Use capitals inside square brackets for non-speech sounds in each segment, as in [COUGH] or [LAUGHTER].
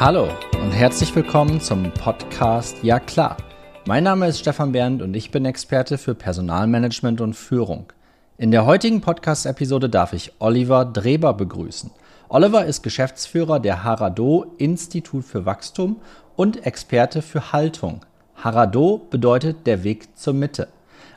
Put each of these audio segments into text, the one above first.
Hallo und herzlich willkommen zum Podcast Ja klar. Mein Name ist Stefan Bernd und ich bin Experte für Personalmanagement und Führung. In der heutigen Podcast-Episode darf ich Oliver Dreber begrüßen. Oliver ist Geschäftsführer der Harado Institut für Wachstum und Experte für Haltung. Harado bedeutet der Weg zur Mitte.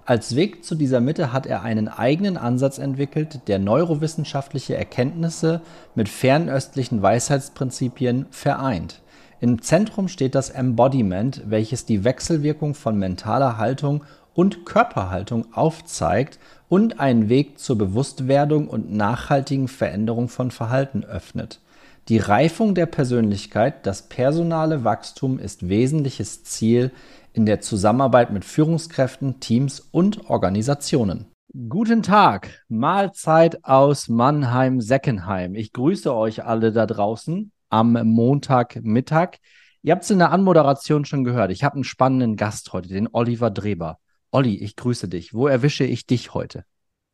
Als Weg zu dieser Mitte hat er einen eigenen Ansatz entwickelt, der neurowissenschaftliche Erkenntnisse mit fernöstlichen Weisheitsprinzipien vereint. Im Zentrum steht das Embodiment, welches die Wechselwirkung von mentaler Haltung und Körperhaltung aufzeigt und einen Weg zur Bewusstwerdung und nachhaltigen Veränderung von Verhalten öffnet. Die Reifung der Persönlichkeit, das personale Wachstum ist wesentliches Ziel in der Zusammenarbeit mit Führungskräften, Teams und Organisationen. Guten Tag, Mahlzeit aus Mannheim-Seckenheim. Ich grüße euch alle da draußen am Montagmittag. Ihr habt es in der Anmoderation schon gehört. Ich habe einen spannenden Gast heute, den Oliver Dreber. Olli, ich grüße dich. Wo erwische ich dich heute?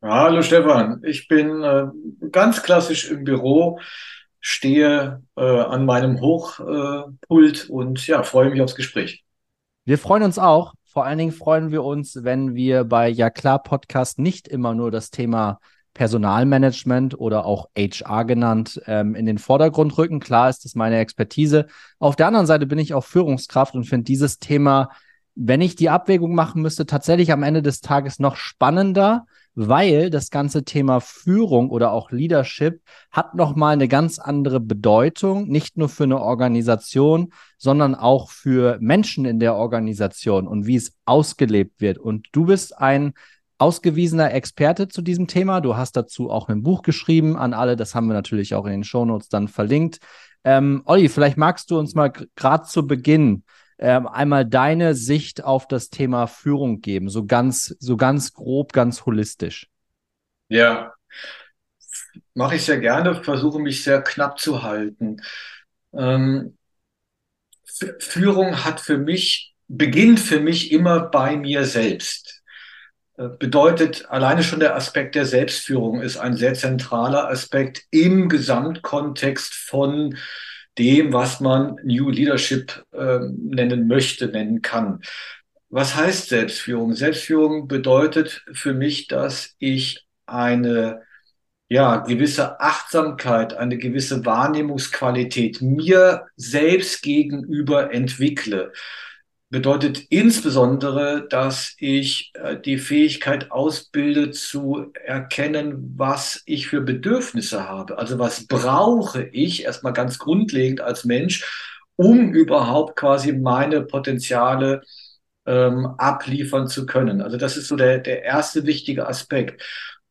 Hallo Stefan, ich bin äh, ganz klassisch im Büro, stehe äh, an meinem Hochpult äh, und ja, freue mich aufs Gespräch. Wir freuen uns auch. Vor allen Dingen freuen wir uns, wenn wir bei Ja klar Podcast nicht immer nur das Thema Personalmanagement oder auch HR genannt ähm, in den Vordergrund rücken. Klar ist das meine Expertise. Auf der anderen Seite bin ich auch Führungskraft und finde dieses Thema, wenn ich die Abwägung machen müsste, tatsächlich am Ende des Tages noch spannender, weil das ganze Thema Führung oder auch Leadership hat nochmal eine ganz andere Bedeutung, nicht nur für eine Organisation, sondern auch für Menschen in der Organisation und wie es ausgelebt wird. Und du bist ein ausgewiesener Experte zu diesem Thema. Du hast dazu auch ein Buch geschrieben an alle. Das haben wir natürlich auch in den Shownotes dann verlinkt. Ähm, Olli, vielleicht magst du uns mal gerade zu Beginn ähm, einmal deine Sicht auf das Thema Führung geben, so ganz, so ganz grob, ganz holistisch. Ja, mache ich sehr gerne, versuche mich sehr knapp zu halten. Ähm, Führung hat für mich, beginnt für mich immer bei mir selbst. Äh, bedeutet, alleine schon der Aspekt der Selbstführung ist ein sehr zentraler Aspekt im Gesamtkontext von dem, was man New Leadership äh, nennen möchte, nennen kann. Was heißt Selbstführung? Selbstführung bedeutet für mich, dass ich eine ja, gewisse Achtsamkeit, eine gewisse Wahrnehmungsqualität mir selbst gegenüber entwickle bedeutet insbesondere, dass ich äh, die Fähigkeit ausbilde zu erkennen, was ich für Bedürfnisse habe. Also was brauche ich erstmal ganz grundlegend als Mensch, um überhaupt quasi meine Potenziale ähm, abliefern zu können. Also das ist so der, der erste wichtige Aspekt.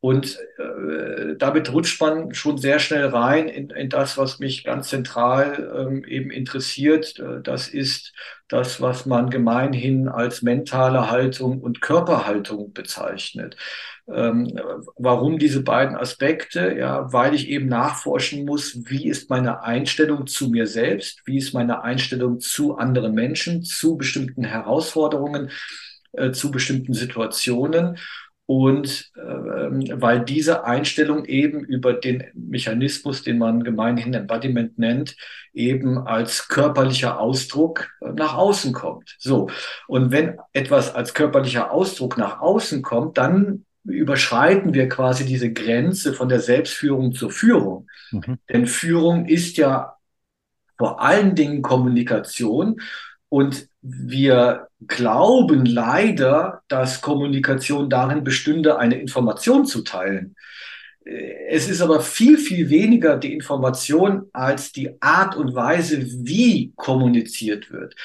Und äh, damit rutscht man schon sehr schnell rein in, in das, was mich ganz zentral ähm, eben interessiert. Äh, das ist das, was man gemeinhin als mentale Haltung und Körperhaltung bezeichnet. Ähm, warum diese beiden Aspekte? Ja, weil ich eben nachforschen muss, wie ist meine Einstellung zu mir selbst? Wie ist meine Einstellung zu anderen Menschen, zu bestimmten Herausforderungen, äh, zu bestimmten Situationen? Und äh, weil diese Einstellung eben über den Mechanismus, den man gemeinhin Embodiment nennt, eben als körperlicher Ausdruck äh, nach außen kommt. So. Und wenn etwas als körperlicher Ausdruck nach außen kommt, dann überschreiten wir quasi diese Grenze von der Selbstführung zur Führung. Mhm. Denn Führung ist ja vor allen Dingen Kommunikation und wir glauben leider, dass Kommunikation darin bestünde, eine Information zu teilen. Es ist aber viel, viel weniger die Information als die Art und Weise, wie kommuniziert wird.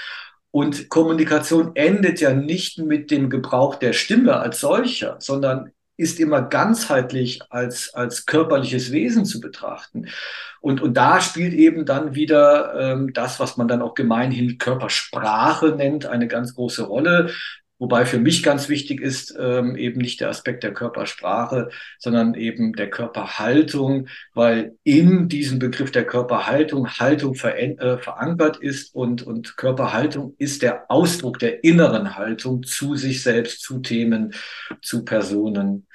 Und Kommunikation endet ja nicht mit dem Gebrauch der Stimme als solcher, sondern ist immer ganzheitlich als, als körperliches Wesen zu betrachten. Und, und da spielt eben dann wieder ähm, das, was man dann auch gemeinhin Körpersprache nennt, eine ganz große Rolle. Wobei für mich ganz wichtig ist ähm, eben nicht der Aspekt der Körpersprache, sondern eben der Körperhaltung, weil in diesem Begriff der Körperhaltung Haltung ver äh, verankert ist und, und Körperhaltung ist der Ausdruck der inneren Haltung zu sich selbst, zu Themen, zu Personen.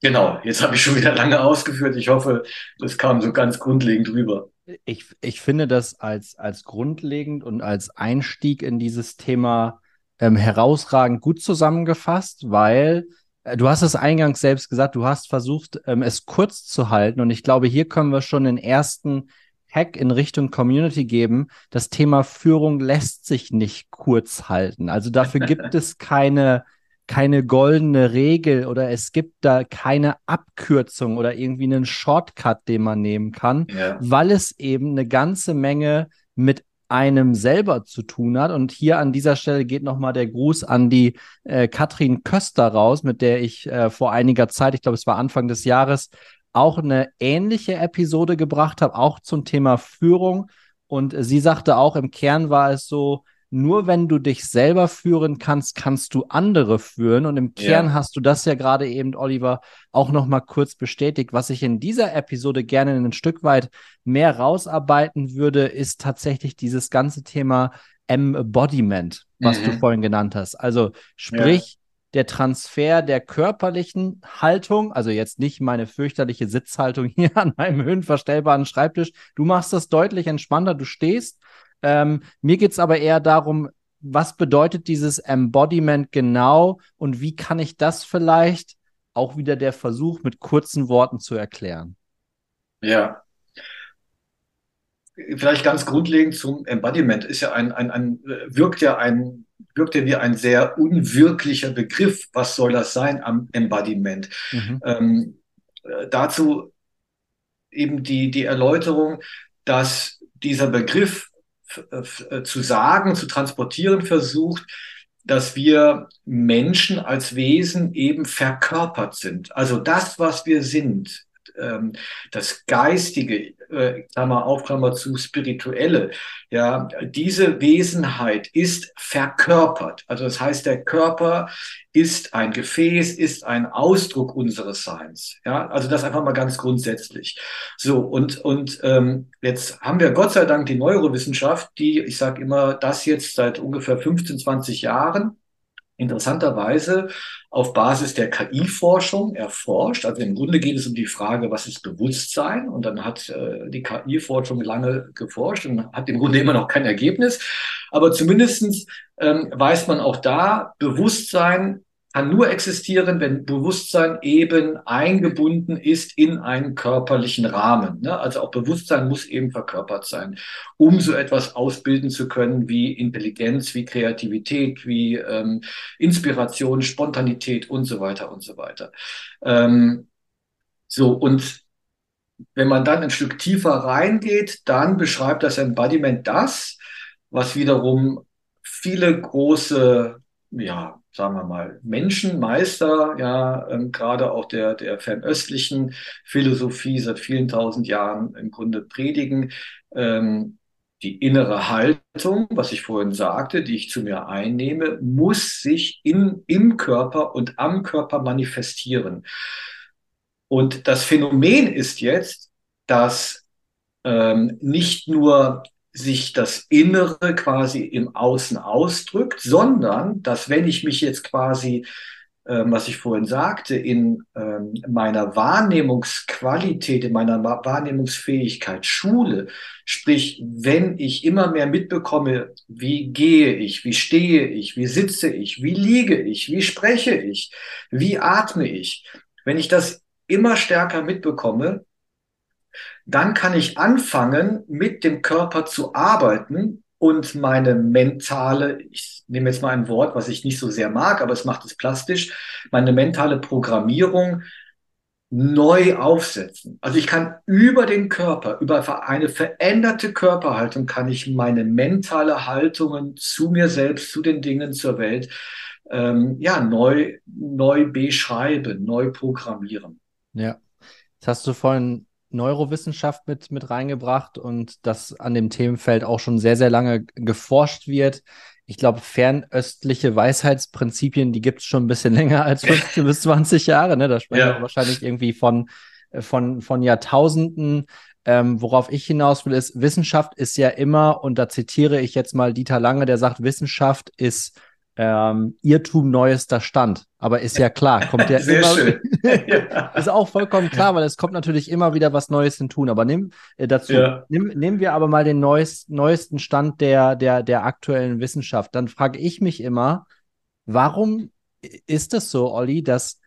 Genau, jetzt habe ich schon wieder lange ausgeführt. Ich hoffe, das kam so ganz grundlegend rüber. Ich, ich finde das als, als grundlegend und als Einstieg in dieses Thema ähm, herausragend gut zusammengefasst, weil äh, du hast es eingangs selbst gesagt, du hast versucht, ähm, es kurz zu halten. Und ich glaube, hier können wir schon den ersten Hack in Richtung Community geben. Das Thema Führung lässt sich nicht kurz halten. Also dafür [LAUGHS] gibt es keine keine goldene Regel oder es gibt da keine Abkürzung oder irgendwie einen Shortcut, den man nehmen kann, ja. weil es eben eine ganze Menge mit einem selber zu tun hat. Und hier an dieser Stelle geht nochmal der Gruß an die äh, Katrin Köster raus, mit der ich äh, vor einiger Zeit, ich glaube, es war Anfang des Jahres, auch eine ähnliche Episode gebracht habe, auch zum Thema Führung. Und sie sagte auch, im Kern war es so, nur wenn du dich selber führen kannst, kannst du andere führen. Und im Kern ja. hast du das ja gerade eben, Oliver, auch noch mal kurz bestätigt. Was ich in dieser Episode gerne ein Stück weit mehr rausarbeiten würde, ist tatsächlich dieses ganze Thema Embodiment, was mhm. du vorhin genannt hast. Also sprich, ja. Der Transfer der körperlichen Haltung, also jetzt nicht meine fürchterliche Sitzhaltung [LAUGHS] hier an meinem höhenverstellbaren Schreibtisch. Du machst das deutlich entspannter. Du stehst, ähm, mir geht es aber eher darum, was bedeutet dieses Embodiment genau und wie kann ich das vielleicht auch wieder der Versuch mit kurzen Worten zu erklären? Ja. Vielleicht ganz grundlegend zum Embodiment ist ja ein, ein, ein wirkt ja ein wirkt ja wie ein sehr unwirklicher Begriff. Was soll das sein am Embodiment? Mhm. Ähm, äh, dazu eben die, die Erläuterung, dass dieser Begriff zu sagen, zu transportieren versucht, dass wir Menschen als Wesen eben verkörpert sind. Also das, was wir sind, ähm, das Geistige, äh, Klammer auf, Klammer zu, Spirituelle, ja, diese Wesenheit ist verkörpert. Also das heißt, der Körper ist ein Gefäß, ist ein Ausdruck unseres Seins. Ja, also das einfach mal ganz grundsätzlich. So, und, und ähm, jetzt haben wir Gott sei Dank die Neurowissenschaft, die, ich sage immer, das jetzt seit ungefähr 15, 20 Jahren interessanterweise auf Basis der KI-Forschung erforscht. Also im Grunde geht es um die Frage, was ist Bewusstsein? Und dann hat äh, die KI-Forschung lange geforscht und hat im Grunde immer noch kein Ergebnis. Aber zumindestens ähm, weiß man auch da, Bewusstsein kann nur existieren, wenn Bewusstsein eben eingebunden ist in einen körperlichen Rahmen. Ne? Also auch Bewusstsein muss eben verkörpert sein, um so etwas ausbilden zu können wie Intelligenz, wie Kreativität, wie ähm, Inspiration, Spontanität und so weiter und so weiter. Ähm, so, und wenn man dann ein Stück tiefer reingeht, dann beschreibt das Embodiment das, was wiederum viele große ja, sagen wir mal, Menschenmeister, ja, ähm, gerade auch der, der fernöstlichen Philosophie seit vielen tausend Jahren im Grunde predigen. Ähm, die innere Haltung, was ich vorhin sagte, die ich zu mir einnehme, muss sich in, im Körper und am Körper manifestieren. Und das Phänomen ist jetzt, dass ähm, nicht nur sich das Innere quasi im Außen ausdrückt, sondern dass wenn ich mich jetzt quasi, ähm, was ich vorhin sagte, in ähm, meiner Wahrnehmungsqualität, in meiner Wahrnehmungsfähigkeit schule, sprich, wenn ich immer mehr mitbekomme, wie gehe ich, wie stehe ich, wie sitze ich, wie liege ich, wie spreche ich, wie atme ich, wenn ich das immer stärker mitbekomme, dann kann ich anfangen, mit dem Körper zu arbeiten und meine mentale, ich nehme jetzt mal ein Wort, was ich nicht so sehr mag, aber es macht es plastisch, meine mentale Programmierung neu aufsetzen. Also ich kann über den Körper, über eine veränderte Körperhaltung, kann ich meine mentale Haltungen zu mir selbst, zu den Dingen, zur Welt, ähm, ja, neu, neu beschreiben, neu programmieren. Ja. Das hast du vorhin Neurowissenschaft mit, mit reingebracht und dass an dem Themenfeld auch schon sehr, sehr lange geforscht wird. Ich glaube, fernöstliche Weisheitsprinzipien, die gibt es schon ein bisschen [LAUGHS] länger als 15 bis 20 Jahre. Ne? Da sprechen ja. wir wahrscheinlich irgendwie von, äh, von, von Jahrtausenden. Ähm, worauf ich hinaus will, ist, Wissenschaft ist ja immer, und da zitiere ich jetzt mal Dieter Lange, der sagt, Wissenschaft ist ähm, Irrtum neuester Stand. Aber ist ja klar, kommt ja [LAUGHS] Sehr immer. schön. [LAUGHS] ist auch vollkommen klar, weil es kommt natürlich immer wieder was Neues hinzu. Aber nimm äh, dazu, Ja. nimm, nehmen wir aber mal den neuest, neuesten Stand der, der, der aktuellen Wissenschaft. Dann frage ich mich immer, warum ist es so, Olli, dass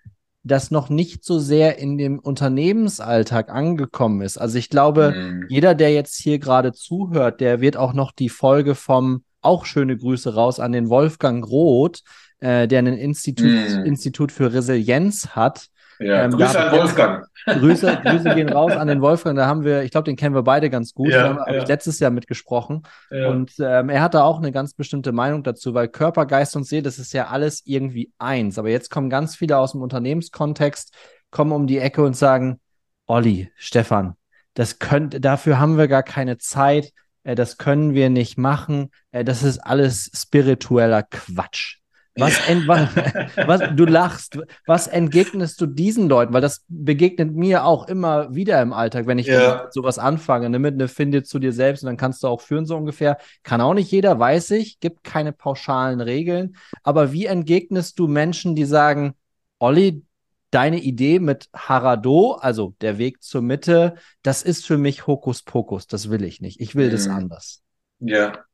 das noch nicht so sehr in dem Unternehmensalltag angekommen ist? Also ich glaube, Mhm. jeder, der jetzt hier gerade zuhört, der wird auch noch die Folge vom, auch schöne Grüße raus an den Wolfgang Roth, äh, der ein Institut, Mm. Institut für Resilienz hat. Ja, Ähm, Grüße an Wolfgang. Grüße, [LAUGHS] Grüße gehen raus an den Wolfgang. Da haben wir, ich glaube, den kennen wir beide ganz gut. Ja, da habe ja. ich letztes Jahr mitgesprochen. Ja. Und ähm, er hat da auch eine ganz bestimmte Meinung dazu, weil Körper, Geist und Seele, das ist ja alles irgendwie eins. Aber jetzt kommen ganz viele aus dem Unternehmenskontext, kommen um die Ecke und sagen, Olli, Stefan, das könnt, dafür haben wir gar keine Zeit, äh, das können wir nicht machen, äh, das ist alles spiritueller Quatsch. Was, was, [LAUGHS] was, du lachst, was entgegnest du diesen Leuten? Weil das begegnet mir auch immer wieder im Alltag, wenn ich Ja. sowas anfange, ne, mit eine Finde zu dir selbst und dann kannst du auch führen, so ungefähr. Kann auch nicht jeder, weiß ich, gibt keine pauschalen Regeln. Aber wie entgegnest du Menschen, die sagen, Olli, deine Idee mit Harado, also der Weg zur Mitte, das ist für mich Hokuspokus, das will ich nicht. Ich will das Mhm. anders. Ja.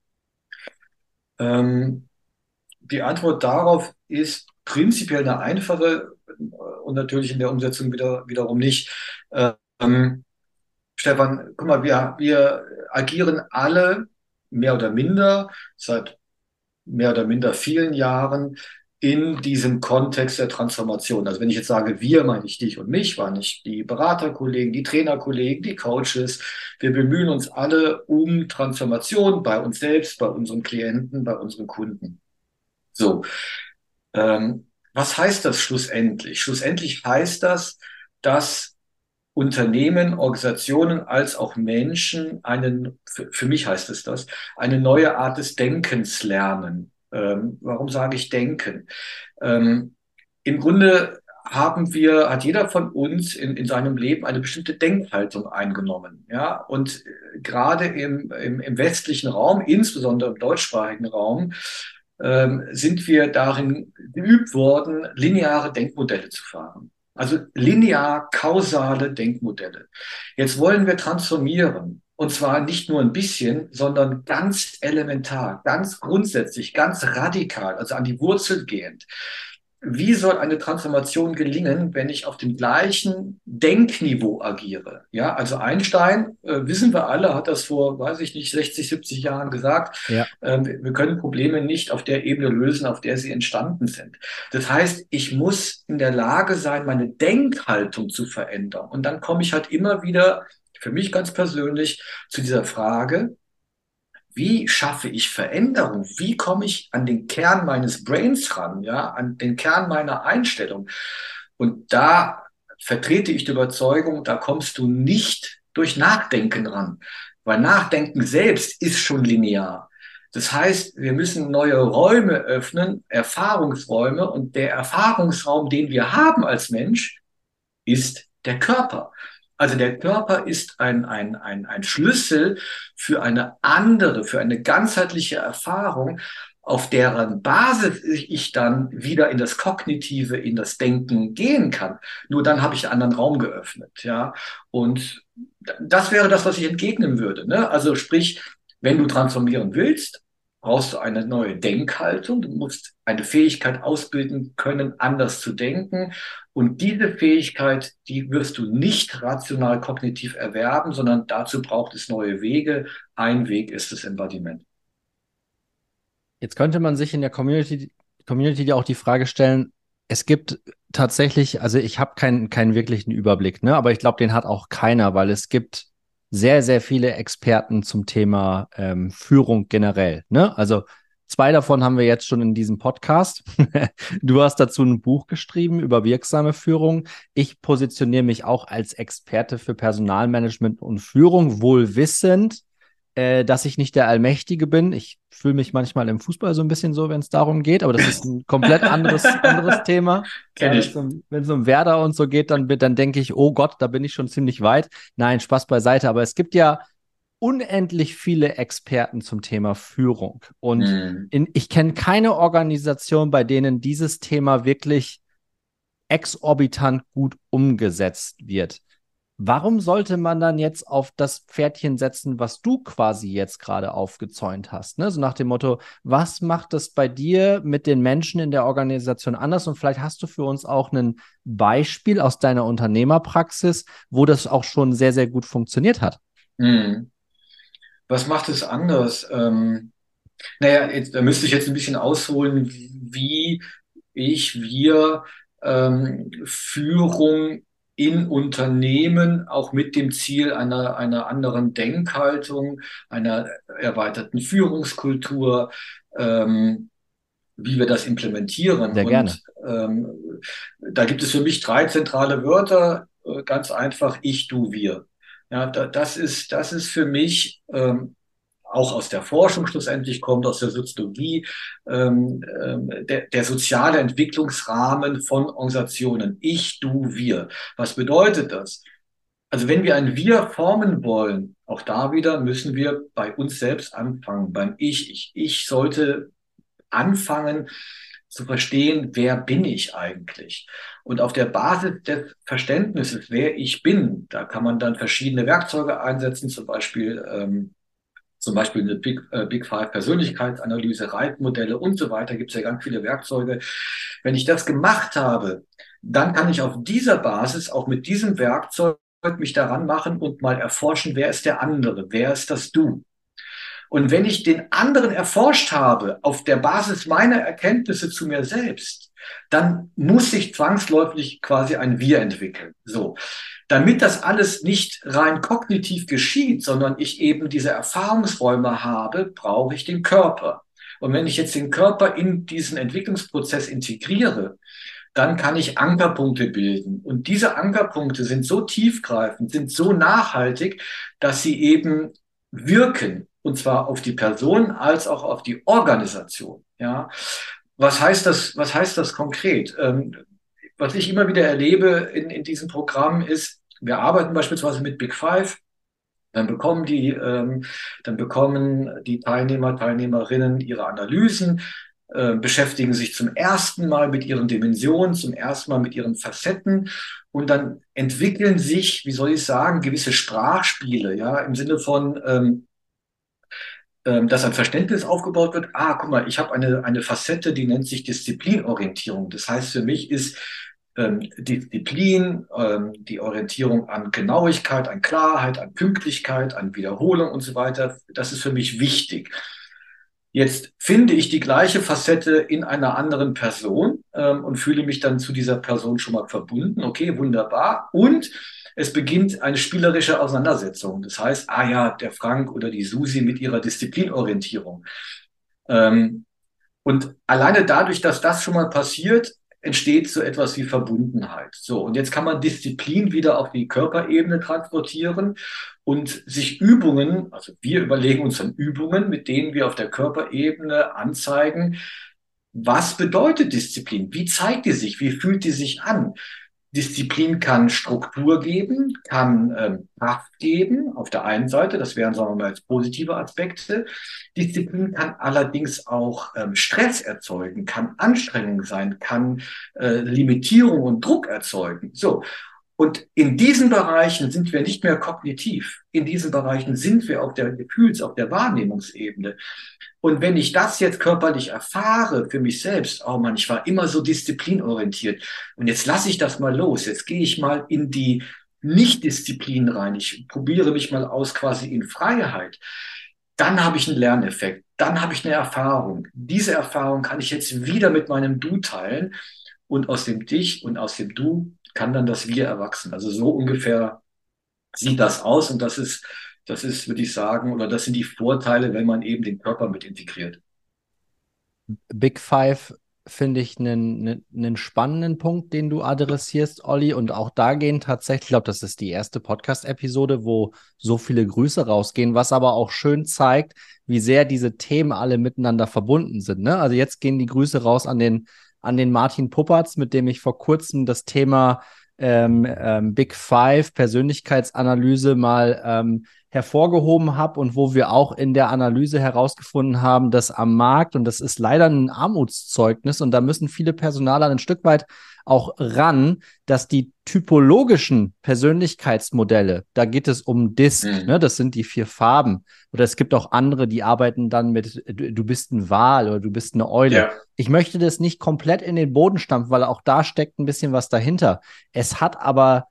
Ähm, die Antwort darauf ist prinzipiell eine einfache äh, und natürlich in der Umsetzung wieder, wiederum nicht. Ähm, Stefan, guck mal, wir, wir agieren alle mehr oder minder seit mehr oder minder vielen Jahren in diesem Kontext der Transformation. Also wenn ich jetzt sage, wir, meine ich dich und mich, waren nicht die Beraterkollegen, die Trainerkollegen, die Coaches. Wir bemühen uns alle um Transformation bei uns selbst, bei unseren Klienten, bei unseren Kunden. So, ähm, was heißt das schlussendlich? Schlussendlich heißt das, dass Unternehmen, Organisationen als auch Menschen einen, für, für mich heißt es das, eine neue Art des Denkens lernen. Ähm, warum sage ich denken? Ähm, Im Grunde haben wir, hat jeder von uns in, in seinem Leben eine bestimmte Denkhaltung eingenommen. Ja, und äh, gerade im, im, im westlichen Raum, insbesondere im deutschsprachigen Raum, ähm, sind wir darin geübt worden, lineare Denkmodelle zu fahren. Also linear kausale Denkmodelle. Jetzt wollen wir transformieren. Und zwar nicht nur ein bisschen, sondern ganz elementar, ganz grundsätzlich, ganz radikal, also an die Wurzel gehend. Wie soll eine Transformation gelingen, wenn ich auf dem gleichen Denkniveau agiere? Ja, also Einstein, äh, wissen wir alle, hat das vor, weiß ich nicht, 60, 70 Jahren gesagt. Ja. Ähm, wir können Probleme nicht auf der Ebene lösen, auf der sie entstanden sind. Das heißt, ich muss in der Lage sein, meine Denkhaltung zu verändern. Und dann komme ich halt immer wieder, für mich ganz persönlich, zu dieser Frage, wie schaffe ich Veränderung? Wie komme ich an den Kern meines Brains ran, ja, an den Kern meiner Einstellung? Und da vertrete ich die Überzeugung, da kommst du nicht durch Nachdenken ran, weil Nachdenken selbst ist schon linear. Das heißt, wir müssen neue Räume öffnen, Erfahrungsräume, und der Erfahrungsraum, den wir haben als Mensch, ist der Körper. Also der Körper ist ein, ein, ein, ein Schlüssel für eine andere, für eine ganzheitliche Erfahrung, auf deren Basis ich dann wieder in das Kognitive, in das Denken gehen kann. Nur dann habe ich einen anderen Raum geöffnet, ja. Und das wäre das, was ich entgegnen würde. Ne? Also sprich, wenn du transformieren willst, brauchst du eine neue Denkhaltung. Du musst eine Fähigkeit ausbilden können, anders zu denken. Und diese Fähigkeit, die wirst du nicht rational kognitiv erwerben, sondern dazu braucht es neue Wege. Ein Weg ist das Embodiment. Jetzt könnte man sich in der Community, Community auch die Frage stellen, es gibt tatsächlich, also ich habe keinen, keinen wirklichen Überblick, ne? aber ich glaube, den hat auch keiner, weil es gibt sehr, sehr viele Experten zum Thema ähm, Führung generell. Ne? Also zwei davon haben wir jetzt schon in diesem Podcast. [LAUGHS] du hast dazu ein Buch geschrieben über wirksame Führung. Ich positioniere mich auch als Experte für Personalmanagement und Führung, wohl wissend, äh, dass ich nicht der Allmächtige bin. Ich fühle mich manchmal im Fußball so ein bisschen so, wenn es darum geht, aber das ist ein komplett anderes, [LAUGHS] anderes Thema. Kenn Ja, ich. Wenn es um Werder und so geht, dann, dann denke ich, oh Gott, da bin ich schon ziemlich weit. Nein, Spaß beiseite. Aber es gibt ja unendlich viele Experten zum Thema Führung. Und mhm. in, ich kenne keine Organisation, bei denen dieses Thema wirklich exorbitant gut umgesetzt wird. Warum sollte man dann jetzt auf das Pferdchen setzen, was du quasi jetzt gerade aufgezäunt hast? Ne? So nach dem Motto, was macht das bei dir mit den Menschen in der Organisation anders? Und vielleicht hast du für uns auch ein Beispiel aus deiner Unternehmerpraxis, wo das auch schon sehr, sehr gut funktioniert hat. Hm. Was macht es anders? Ähm, naja, jetzt, da müsste ich jetzt ein bisschen ausholen, wie ich, wir ähm, Führung in Unternehmen auch mit dem Ziel einer, einer anderen Denkhaltung, einer erweiterten Führungskultur, ähm, wie wir das implementieren. Sehr gerne. Und ähm, da gibt es für mich drei zentrale Wörter, äh, ganz einfach, ich, du, wir. Ja, da, das ist, das ist für mich ähm, auch aus der Forschung schlussendlich kommt, aus der Soziologie, ähm, ähm, der, der soziale Entwicklungsrahmen von Organisationen. Ich, du, wir. Was bedeutet das? Also wenn wir ein Wir formen wollen, auch da wieder müssen wir bei uns selbst anfangen, beim Ich. Ich, ich sollte anfangen zu verstehen, wer bin ich eigentlich? Und auf der Basis des Verständnisses, wer ich bin, da kann man dann verschiedene Werkzeuge einsetzen, zum Beispiel ähm, zum Beispiel eine Big, äh, Big Five Persönlichkeitsanalyse, Reitmodelle und so weiter, gibt es ja ganz viele Werkzeuge. Wenn ich das gemacht habe, dann kann ich auf dieser Basis auch mit diesem Werkzeug mich daran machen und mal erforschen, wer ist der andere, wer ist das Du. Und wenn ich den anderen erforscht habe auf der Basis meiner Erkenntnisse zu mir selbst, dann muss ich zwangsläufig quasi ein Wir entwickeln. So. Damit das alles nicht rein kognitiv geschieht, sondern ich eben diese Erfahrungsräume habe, brauche ich den Körper. Und wenn ich jetzt den Körper in diesen Entwicklungsprozess integriere, dann kann ich Ankerpunkte bilden. Und diese Ankerpunkte sind so tiefgreifend, sind so nachhaltig, dass sie eben wirken. Und zwar auf die Person als auch auf die Organisation. Ja. Was heißt das, was heißt das konkret? Ähm, was ich immer wieder erlebe in, in diesem Programm ist, wir arbeiten beispielsweise mit Big Five, dann bekommen die, ähm, dann bekommen die Teilnehmer, Teilnehmerinnen ihre Analysen, äh, beschäftigen sich zum ersten Mal mit ihren Dimensionen, zum ersten Mal mit ihren Facetten und dann entwickeln sich, wie soll ich sagen, gewisse Sprachspiele, ja, im Sinne von, ähm, dass ein Verständnis aufgebaut wird. Ah, guck mal, ich habe eine, eine Facette, die nennt sich Disziplinorientierung. Das heißt, für mich ist ähm, Disziplin, ähm, die Orientierung an Genauigkeit, an Klarheit, an Pünktlichkeit, an Wiederholung und so weiter, das ist für mich wichtig. Jetzt finde ich die gleiche Facette in einer anderen Person ähm, und fühle mich dann zu dieser Person schon mal verbunden. Okay, wunderbar. Und es beginnt eine spielerische Auseinandersetzung. Das heißt, ah ja, der Frank oder die Susi mit ihrer Disziplinorientierung. Ähm, und alleine dadurch, dass das schon mal passiert, entsteht so etwas wie Verbundenheit. So, und jetzt kann man Disziplin wieder auf die Körperebene transportieren und sich Übungen, also wir überlegen uns dann Übungen, mit denen wir auf der Körperebene anzeigen, was bedeutet Disziplin? Wie zeigt die sich? Wie fühlt die sich an? Disziplin kann Struktur geben, kann ähm, Kraft geben, auf der einen Seite, das wären, sagen wir mal, jetzt positive Aspekte. Disziplin kann allerdings auch ähm, Stress erzeugen, kann Anstrengung sein, kann äh, Limitierung und Druck erzeugen. So. Und in diesen Bereichen sind wir nicht mehr kognitiv. In diesen Bereichen sind wir auf der Gefühls-, auf der Wahrnehmungsebene. Und wenn ich das jetzt körperlich erfahre für mich selbst, oh man, ich war immer so disziplinorientiert und jetzt lasse ich das mal los. Jetzt gehe ich mal in die Nicht-Disziplin rein. Ich probiere mich mal aus quasi in Freiheit. Dann habe ich einen Lerneffekt. Dann habe ich eine Erfahrung. Diese Erfahrung kann ich jetzt wieder mit meinem Du teilen. Und aus dem Dich und aus dem Du kann dann das Wir erwachsen. Also so ungefähr sieht das aus und das ist, das ist, würde ich sagen, oder das sind die Vorteile, wenn man eben den Körper mit integriert. Big Five finde ich einen, einen, spannenden Punkt, den du adressierst, Olli. Und auch da gehen tatsächlich, ich glaube, das ist die erste Podcast-Episode, wo so viele Grüße rausgehen, was aber auch schön zeigt, wie sehr diese Themen alle miteinander verbunden sind. Ne? Also jetzt gehen die Grüße raus an den an den Martin Puppertz, mit dem ich vor kurzem das Thema ähm, ähm, Big Five Persönlichkeitsanalyse mal ähm, hervorgehoben habe und wo wir auch in der Analyse herausgefunden haben, dass am Markt, und das ist leider ein Armutszeugnis, und da müssen viele Personaler ein Stück weit auch ran, dass die typologischen Persönlichkeitsmodelle, da geht es um Disk, mhm. ne, das sind die vier Farben. Oder es gibt auch andere, die arbeiten dann mit, du, du bist ein Wal oder du bist eine Eule. Ja. Ich möchte das nicht komplett in den Boden stampfen, weil auch da steckt ein bisschen was dahinter. Es hat aber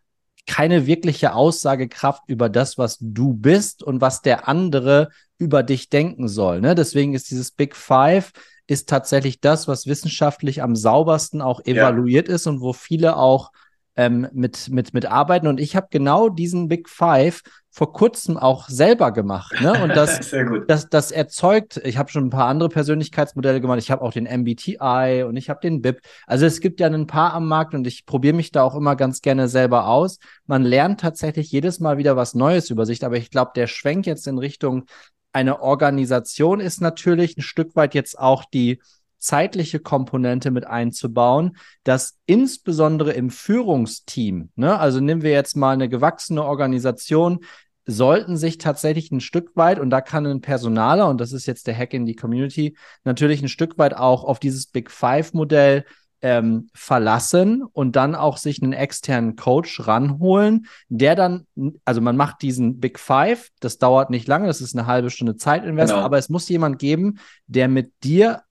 keine wirkliche Aussagekraft über das, was du bist und was der andere über dich denken soll. Ne? Deswegen ist dieses Big Five ist tatsächlich das, was wissenschaftlich am saubersten auch evaluiert ja. ist und wo viele auch ähm, mit, mit, mit arbeiten. Und ich habe genau diesen Big Five vor kurzem auch selber gemacht. Ne? Und das, [LAUGHS] das, das erzeugt, ich habe schon ein paar andere Persönlichkeitsmodelle gemacht. Ich habe auch den MBTI und ich habe den BIP. Also es gibt ja ein paar am Markt und ich probiere mich da auch immer ganz gerne selber aus. Man lernt tatsächlich jedes Mal wieder was Neues über sich, aber ich glaube, der Schwenk jetzt in Richtung eine Organisation ist natürlich ein Stück weit jetzt auch die zeitliche Komponente mit einzubauen, dass insbesondere im Führungsteam, ne, also nehmen wir jetzt mal eine gewachsene Organisation, sollten sich tatsächlich ein Stück weit, und da kann ein Personaler, und das ist jetzt der Hack in die Community, natürlich ein Stück weit auch auf dieses Big Five-Modell ähm, verlassen und dann auch sich einen externen Coach ranholen, der dann, also man macht diesen Big Five, das dauert nicht lange, das ist eine halbe Stunde Zeitinvest, genau. aber es muss jemand geben, der mit dir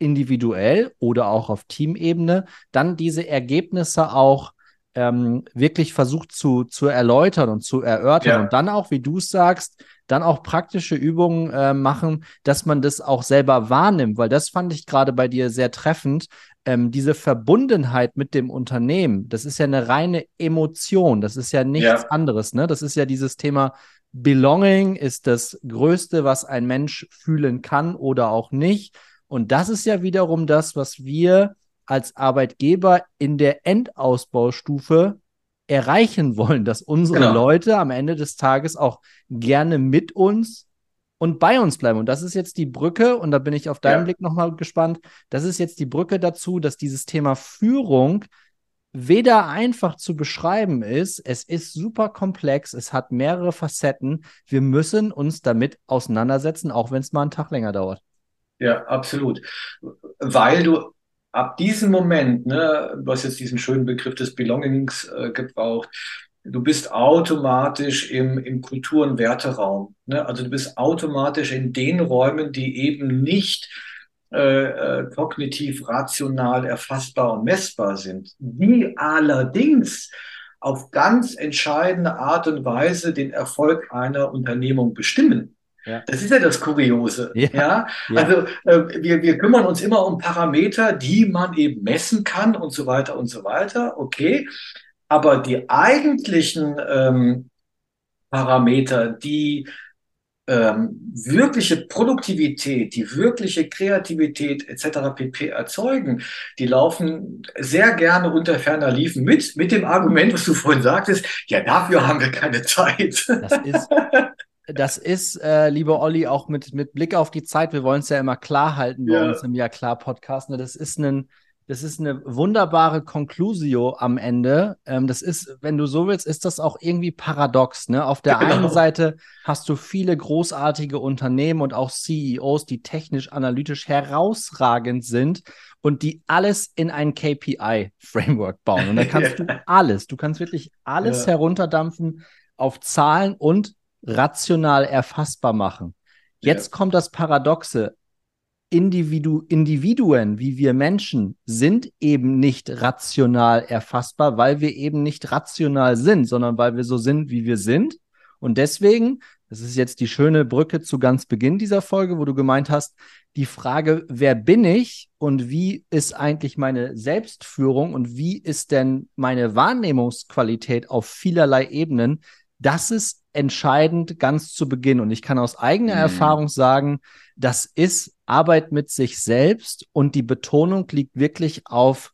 individuell oder auch auf Teamebene dann diese Ergebnisse auch ähm, wirklich versucht zu, zu erläutern und zu erörtern ja. und dann auch, wie du es sagst, dann auch praktische Übungen äh, machen, dass man das auch selber wahrnimmt, weil das fand ich gerade bei dir sehr treffend. Ähm, diese Verbundenheit mit dem Unternehmen, das ist ja eine reine Emotion, das ist ja nichts ja. anderes, ne? Das ist ja dieses Thema Belonging ist das Größte, was ein Mensch fühlen kann oder auch nicht. Und das ist ja wiederum das, was wir als Arbeitgeber in der Endausbaustufe erreichen [LAUGHS] wollen, dass unsere genau. Leute am Ende des Tages auch gerne mit uns und bei uns bleiben. Und das ist jetzt die Brücke, und da bin ich auf deinen ja. Blick nochmal gespannt, das ist jetzt die Brücke dazu, dass dieses Thema Führung weder einfach zu beschreiben ist, es ist super komplex, es hat mehrere Facetten. Wir müssen uns damit auseinandersetzen, auch wenn es mal einen Tag länger dauert. Ja, absolut. Weil du ab diesem Moment, ne, du hast jetzt diesen schönen Begriff des Belongings äh, gebraucht, du bist automatisch im, im Kultur- und Werteraum. Ne? Also du bist automatisch in den Räumen, die eben nicht äh, äh, kognitiv, rational erfassbar und messbar sind, die allerdings auf ganz entscheidende Art und Weise den Erfolg einer Unternehmung bestimmen. Ja. Das ist ja das Kuriose. Ja. ja? Also äh, wir, wir kümmern uns immer um Parameter, die man eben messen kann und so weiter und so weiter. Okay. Aber die eigentlichen ähm, Parameter, die ähm, wirkliche Produktivität, die wirkliche Kreativität etc. pp. erzeugen, die laufen sehr gerne unter ferner Liefen mit, mit dem Argument, was du vorhin sagtest, ja, dafür haben wir keine Zeit. Das ist, das ist, äh, lieber Olli, auch mit, mit Blick auf die Zeit, wir wollen es ja immer klar halten bei ja. uns im Ja klar Podcast. Ne? Das ist ein, das ist eine wunderbare Conclusio am Ende. Ähm, das ist, wenn du so willst, ist das auch irgendwie paradox. Ne? Auf der genau. einen Seite hast du viele großartige Unternehmen und auch CEOs, die technisch, analytisch herausragend sind und die alles in ein KPI-Framework bauen. Und da kannst [LAUGHS] ja. du alles, du kannst wirklich alles ja. herunterdampfen auf Zahlen und rational erfassbar machen. Jetzt ja. kommt das Paradoxe. Individu Individuen, wie wir Menschen, sind eben nicht rational erfassbar, weil wir eben nicht rational sind, sondern weil wir so sind, wie wir sind. Und deswegen, das ist jetzt die schöne Brücke zu ganz Beginn dieser Folge, wo du gemeint hast, die Frage, wer bin ich und wie ist eigentlich meine Selbstführung und wie ist denn meine Wahrnehmungsqualität auf vielerlei Ebenen, das ist entscheidend ganz zu Beginn. Und ich kann aus eigener mhm. Erfahrung sagen, das ist Arbeit mit sich selbst und die Betonung liegt wirklich auf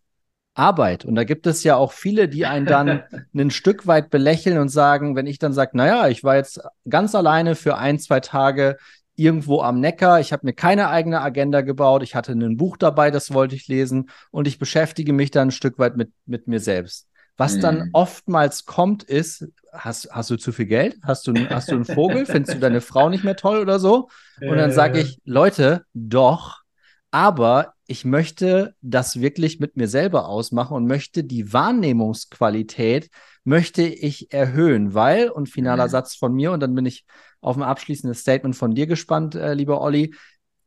Arbeit. Und da gibt es ja auch viele, die einen dann [LAUGHS] ein Stück weit belächeln und sagen, wenn ich dann sage, naja, ich war jetzt ganz alleine für ein, zwei Tage irgendwo am Neckar, ich habe mir keine eigene Agenda gebaut, ich hatte ein Buch dabei, das wollte ich lesen und ich beschäftige mich dann ein Stück weit mit, mit mir selbst. Was mhm. dann oftmals kommt, ist, hast, hast du zu viel Geld? Hast du, hast du einen Vogel? [LAUGHS] Findest du deine Frau nicht mehr toll oder so? Und dann sage ich, Leute, doch, aber ich möchte das wirklich mit mir selber ausmachen und möchte die Wahrnehmungsqualität möchte ich erhöhen, weil, und finaler mhm. Satz von mir, und dann bin ich auf ein abschließendes Statement von dir gespannt, äh, lieber Olli.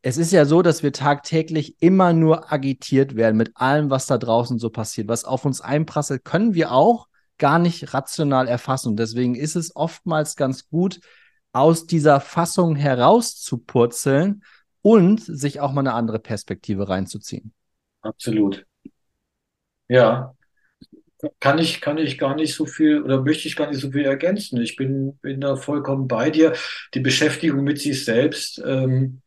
Es ist ja so, dass wir tagtäglich immer nur agitiert werden mit allem, was da draußen so passiert. Was auf uns einprasselt, können wir auch gar nicht rational erfassen. Deswegen ist es oftmals ganz gut, aus dieser Fassung herauszupurzeln und sich auch mal eine andere Perspektive reinzuziehen. Absolut. Ja, kann ich, kann ich gar nicht so viel oder möchte ich gar nicht so viel ergänzen. Ich bin, bin da vollkommen bei dir. Die Beschäftigung mit sich selbst ähm,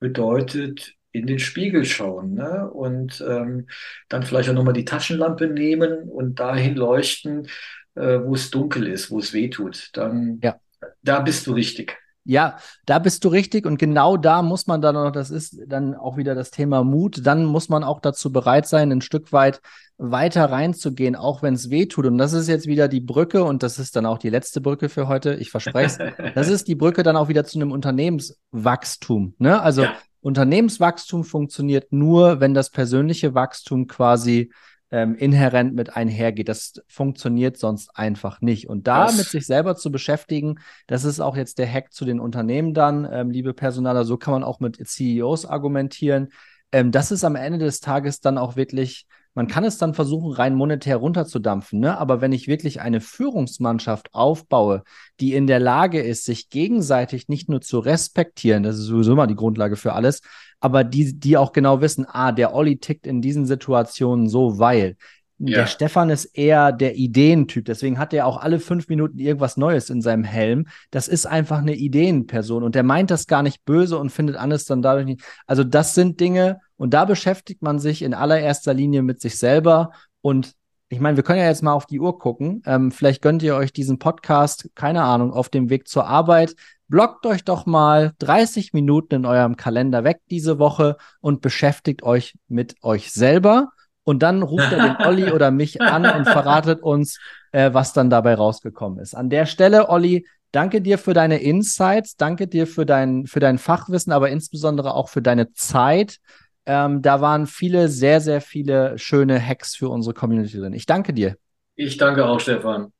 bedeutet in den Spiegel schauen ne? und ähm, dann vielleicht auch nochmal die Taschenlampe nehmen und dahin leuchten, äh, wo es dunkel ist, wo es weh tut. Dann, ja. da bist du richtig. Ja, da bist du richtig und genau da muss man dann noch, das ist dann auch wieder das Thema Mut, dann muss man auch dazu bereit sein, ein Stück weit weiter reinzugehen, auch wenn es weh tut. Und das ist jetzt wieder die Brücke und das ist dann auch die letzte Brücke für heute, ich verspreche es. [LAUGHS] das ist die Brücke dann auch wieder zu einem Unternehmenswachstum. Ne? Also ja. Unternehmenswachstum funktioniert nur, wenn das persönliche Wachstum quasi ähm, inhärent mit einhergeht. Das funktioniert sonst einfach nicht. Und da mit sich selber zu beschäftigen, das ist auch jetzt der Hack zu den Unternehmen dann, ähm, liebe Personaler, so kann man auch mit CEOs argumentieren. Ähm, das ist am Ende des Tages dann auch wirklich man kann es dann versuchen, rein monetär runterzudampfen, ne? aber wenn ich wirklich eine Führungsmannschaft aufbaue, die in der Lage ist, sich gegenseitig nicht nur zu respektieren, das ist sowieso mal die Grundlage für alles, aber die, die auch genau wissen, ah, der Olli tickt in diesen Situationen so, weil ja. Der Stefan ist eher der Ideentyp, deswegen hat er auch alle fünf Minuten irgendwas Neues in seinem Helm. Das ist einfach eine Ideenperson und der meint das gar nicht böse und findet alles dann dadurch nicht. Also das sind Dinge und da beschäftigt man sich in allererster Linie mit sich selber und ich meine, wir können ja jetzt mal auf die Uhr gucken. Ähm, vielleicht gönnt ihr euch diesen Podcast, keine Ahnung, auf dem Weg zur Arbeit. Blockt euch doch mal 30 Minuten in eurem Kalender weg diese Woche und beschäftigt euch mit euch selber und dann ruft er den Olli oder mich an und verratet uns, äh, was dann dabei rausgekommen ist. An der Stelle, Olli, danke dir für deine Insights, danke dir für dein, für dein Fachwissen, aber insbesondere auch für deine Zeit. Ähm, da waren viele, sehr, sehr viele schöne Hacks für unsere Community drin. Ich danke dir. Ich danke auch, Stefan.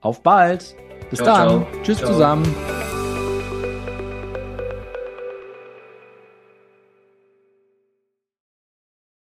Auf bald. Bis ciao, dann. Ciao. Tschüss ciao. zusammen.